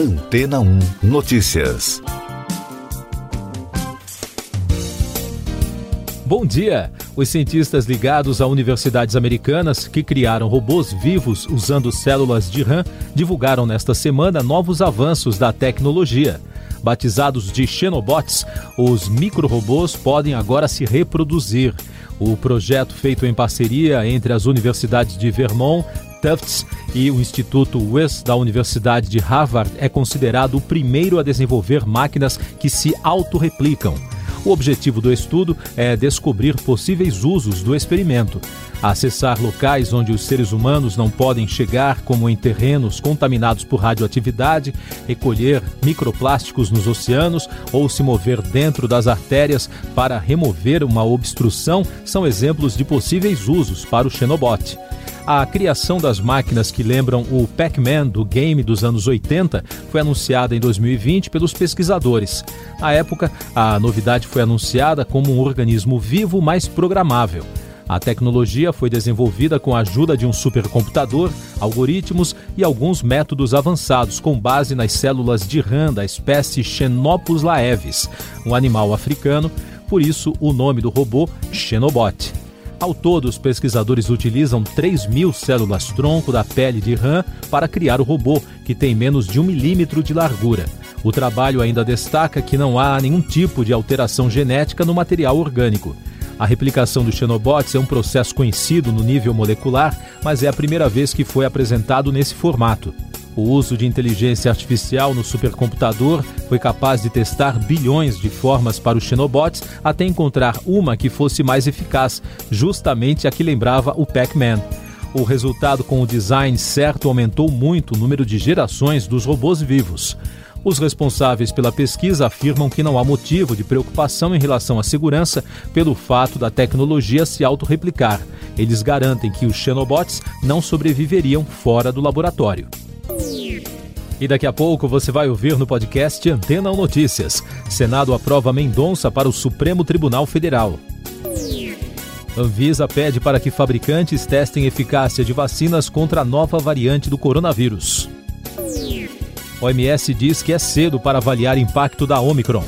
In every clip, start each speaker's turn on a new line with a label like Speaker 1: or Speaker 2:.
Speaker 1: Antena 1 Notícias.
Speaker 2: Bom dia! Os cientistas ligados a universidades americanas que criaram robôs vivos usando células de RAM divulgaram nesta semana novos avanços da tecnologia. Batizados de Xenobots, os micro-robôs podem agora se reproduzir. O projeto, feito em parceria entre as universidades de Vermont, Tufts e o Instituto West da Universidade de Harvard, é considerado o primeiro a desenvolver máquinas que se autorreplicam. O objetivo do estudo é descobrir possíveis usos do experimento. Acessar locais onde os seres humanos não podem chegar, como em terrenos contaminados por radioatividade, recolher microplásticos nos oceanos ou se mover dentro das artérias para remover uma obstrução são exemplos de possíveis usos para o Xenobot. A criação das máquinas que lembram o Pac-Man do game dos anos 80 foi anunciada em 2020 pelos pesquisadores. À época, a novidade foi anunciada como um organismo vivo mais programável. A tecnologia foi desenvolvida com a ajuda de um supercomputador, algoritmos e alguns métodos avançados com base nas células de RAM da espécie Xenopus laevis, um animal africano, por isso o nome do robô Xenobot. Ao todo, os pesquisadores utilizam 3 mil células-tronco da pele de rã para criar o robô, que tem menos de um milímetro de largura. O trabalho ainda destaca que não há nenhum tipo de alteração genética no material orgânico. A replicação dos xenobots é um processo conhecido no nível molecular, mas é a primeira vez que foi apresentado nesse formato. O uso de inteligência artificial no supercomputador foi capaz de testar bilhões de formas para os Xenobots até encontrar uma que fosse mais eficaz, justamente a que lembrava o Pac-Man. O resultado com o design certo aumentou muito o número de gerações dos robôs vivos. Os responsáveis pela pesquisa afirmam que não há motivo de preocupação em relação à segurança pelo fato da tecnologia se autorreplicar. Eles garantem que os Xenobots não sobreviveriam fora do laboratório. E daqui a pouco você vai ouvir no podcast Antena Notícias. Senado aprova Mendonça para o Supremo Tribunal Federal. Anvisa pede para que fabricantes testem eficácia de vacinas contra a nova variante do coronavírus. OMS diz que é cedo para avaliar impacto da Omicron.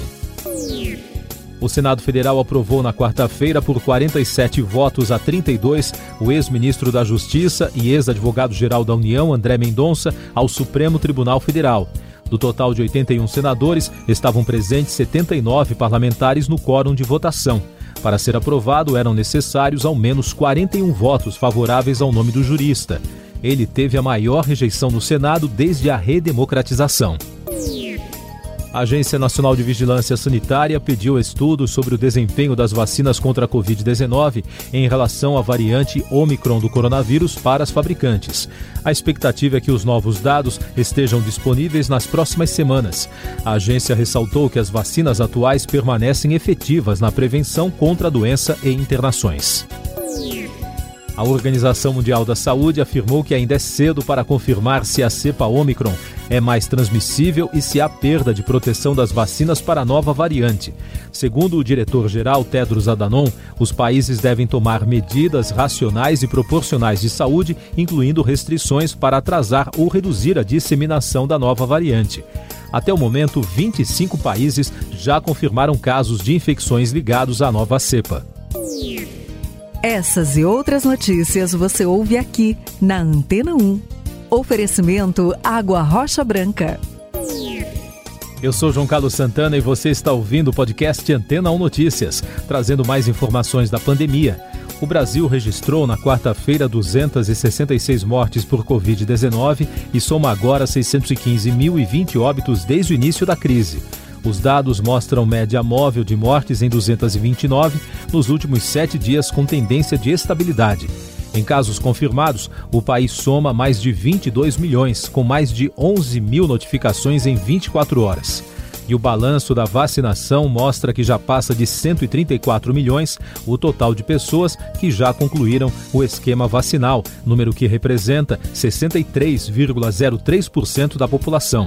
Speaker 2: O Senado Federal aprovou na quarta-feira, por 47 votos a 32, o ex-ministro da Justiça e ex-advogado-geral da União, André Mendonça, ao Supremo Tribunal Federal. Do total de 81 senadores, estavam presentes 79 parlamentares no quórum de votação. Para ser aprovado, eram necessários ao menos 41 votos favoráveis ao nome do jurista. Ele teve a maior rejeição no Senado desde a redemocratização. A Agência Nacional de Vigilância Sanitária pediu estudos sobre o desempenho das vacinas contra a Covid-19 em relação à variante Omicron do coronavírus para as fabricantes. A expectativa é que os novos dados estejam disponíveis nas próximas semanas. A agência ressaltou que as vacinas atuais permanecem efetivas na prevenção contra a doença e internações. A Organização Mundial da Saúde afirmou que ainda é cedo para confirmar se a cepa Omicron é mais transmissível e se há perda de proteção das vacinas para a nova variante. Segundo o diretor-geral Tedros Adhanom, os países devem tomar medidas racionais e proporcionais de saúde, incluindo restrições para atrasar ou reduzir a disseminação da nova variante. Até o momento, 25 países já confirmaram casos de infecções ligados à nova cepa.
Speaker 3: Essas e outras notícias você ouve aqui na Antena 1. Oferecimento Água Rocha Branca.
Speaker 2: Eu sou João Carlos Santana e você está ouvindo o podcast Antena 1 Notícias, trazendo mais informações da pandemia. O Brasil registrou na quarta-feira 266 mortes por Covid-19 e soma agora 615.020 óbitos desde o início da crise. Os dados mostram média móvel de mortes em 229 nos últimos sete dias, com tendência de estabilidade. Em casos confirmados, o país soma mais de 22 milhões, com mais de 11 mil notificações em 24 horas. E o balanço da vacinação mostra que já passa de 134 milhões o total de pessoas que já concluíram o esquema vacinal, número que representa 63,03% da população.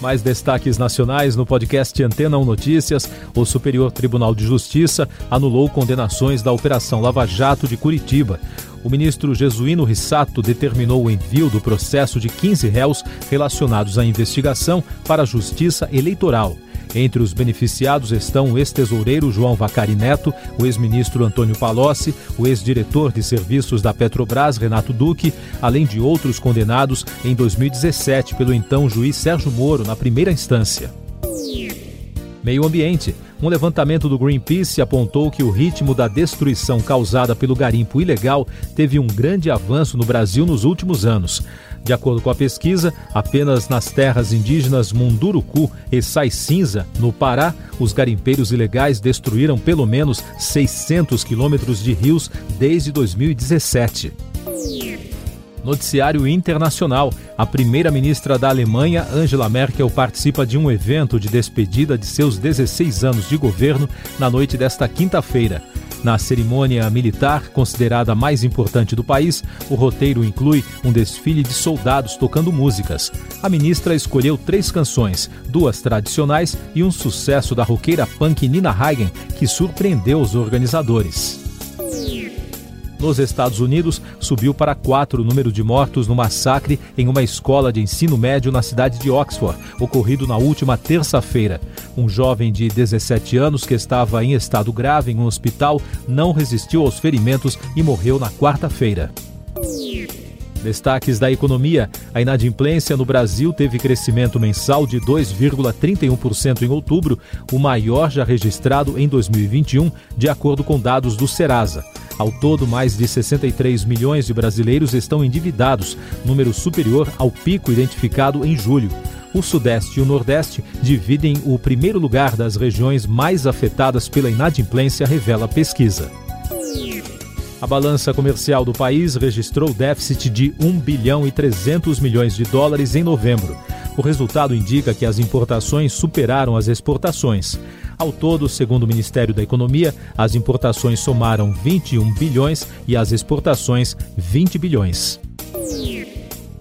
Speaker 2: Mais destaques nacionais no podcast Antena 1 Notícias. O Superior Tribunal de Justiça anulou condenações da Operação Lava Jato de Curitiba. o ministro Jesuíno Rissato determinou o envio do processo de 15 réus relacionados à investigação para a Justiça Eleitoral. Entre os beneficiados estão o ex-tesoureiro João Vacari Neto, o ex-ministro Antônio Palocci, o ex-diretor de serviços da Petrobras, Renato Duque, além de outros condenados em 2017 pelo então juiz Sérgio Moro na primeira instância. Meio Ambiente. Um levantamento do Greenpeace apontou que o ritmo da destruição causada pelo garimpo ilegal teve um grande avanço no Brasil nos últimos anos. De acordo com a pesquisa, apenas nas terras indígenas Munduruku e Sai Cinza, no Pará, os garimpeiros ilegais destruíram pelo menos 600 quilômetros de rios desde 2017. Noticiário Internacional. A primeira-ministra da Alemanha, Angela Merkel, participa de um evento de despedida de seus 16 anos de governo na noite desta quinta-feira. Na cerimônia militar, considerada a mais importante do país, o roteiro inclui um desfile de soldados tocando músicas. A ministra escolheu três canções, duas tradicionais e um sucesso da roqueira punk Nina Hagen, que surpreendeu os organizadores. Nos Estados Unidos, subiu para quatro o número de mortos no massacre em uma escola de ensino médio na cidade de Oxford, ocorrido na última terça-feira. Um jovem de 17 anos que estava em estado grave em um hospital não resistiu aos ferimentos e morreu na quarta-feira. Destaques da economia: a inadimplência no Brasil teve crescimento mensal de 2,31% em outubro, o maior já registrado em 2021, de acordo com dados do Serasa. Ao todo, mais de 63 milhões de brasileiros estão endividados, número superior ao pico identificado em julho. O Sudeste e o Nordeste dividem o primeiro lugar das regiões mais afetadas pela inadimplência, revela a pesquisa. A balança comercial do país registrou déficit de 1 bilhão e 300 milhões de dólares em novembro. O resultado indica que as importações superaram as exportações. Ao todo, segundo o Ministério da Economia, as importações somaram 21 bilhões e as exportações 20 bilhões.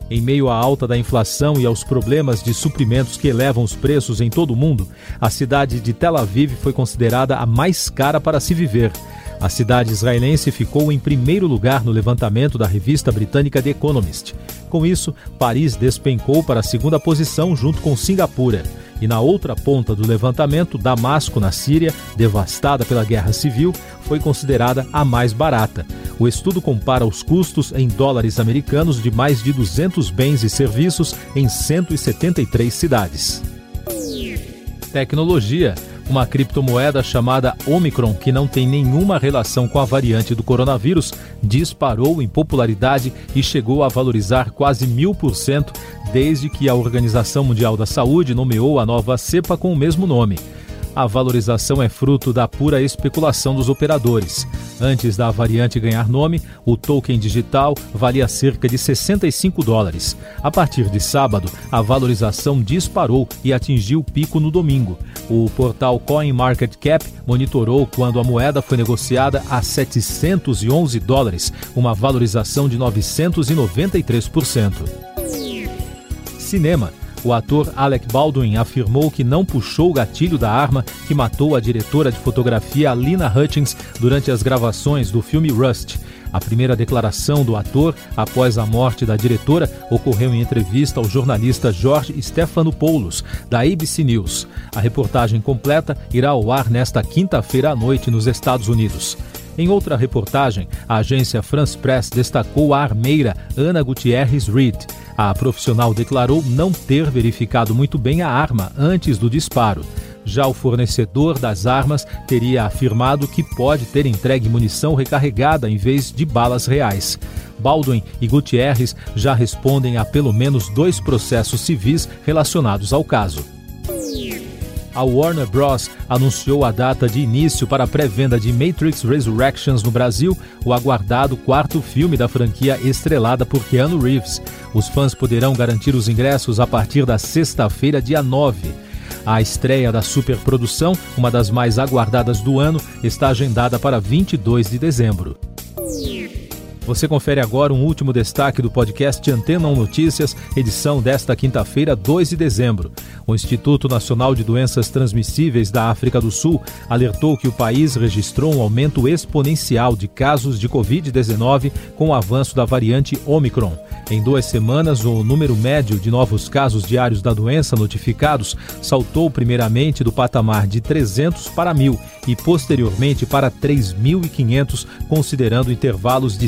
Speaker 2: Em meio à alta da inflação e aos problemas de suprimentos que elevam os preços em todo o mundo, a cidade de Tel Aviv foi considerada a mais cara para se viver. A cidade israelense ficou em primeiro lugar no levantamento da revista britânica The Economist. Com isso, Paris despencou para a segunda posição junto com Singapura. E na outra ponta do levantamento, Damasco, na Síria, devastada pela guerra civil, foi considerada a mais barata. O estudo compara os custos em dólares americanos de mais de 200 bens e serviços em 173 cidades. Tecnologia. Uma criptomoeda chamada Omicron, que não tem nenhuma relação com a variante do coronavírus, disparou em popularidade e chegou a valorizar quase mil por cento desde que a Organização Mundial da Saúde nomeou a nova cepa com o mesmo nome. A valorização é fruto da pura especulação dos operadores. Antes da variante ganhar nome, o token digital valia cerca de 65 dólares. A partir de sábado, a valorização disparou e atingiu o pico no domingo. O portal CoinMarketCap monitorou quando a moeda foi negociada a 711 dólares, uma valorização de 993%. Cinema. O ator Alec Baldwin afirmou que não puxou o gatilho da arma que matou a diretora de fotografia Lina Hutchins durante as gravações do filme Rust. A primeira declaração do ator após a morte da diretora ocorreu em entrevista ao jornalista Jorge Stephanopoulos, da ABC News. A reportagem completa irá ao ar nesta quinta-feira à noite nos Estados Unidos. Em outra reportagem, a agência France Press destacou a armeira Ana Gutierrez Reed. A profissional declarou não ter verificado muito bem a arma antes do disparo. Já o fornecedor das armas teria afirmado que pode ter entregue munição recarregada em vez de balas reais. Baldwin e Gutierrez já respondem a pelo menos dois processos civis relacionados ao caso a Warner Bros. anunciou a data de início para a pré-venda de Matrix Resurrections no Brasil, o aguardado quarto filme da franquia estrelada por Keanu Reeves. Os fãs poderão garantir os ingressos a partir da sexta-feira, dia 9. A estreia da superprodução, uma das mais aguardadas do ano, está agendada para 22 de dezembro. Você confere agora um último destaque do podcast Antena 1 Notícias, edição desta quinta-feira, 2 de dezembro. O Instituto Nacional de Doenças Transmissíveis da África do Sul alertou que o país registrou um aumento exponencial de casos de Covid-19 com o avanço da variante Omicron. Em duas semanas, o número médio de novos casos diários da doença notificados saltou primeiramente do patamar de 300 para 1.000 e posteriormente para 3.500, considerando intervalos de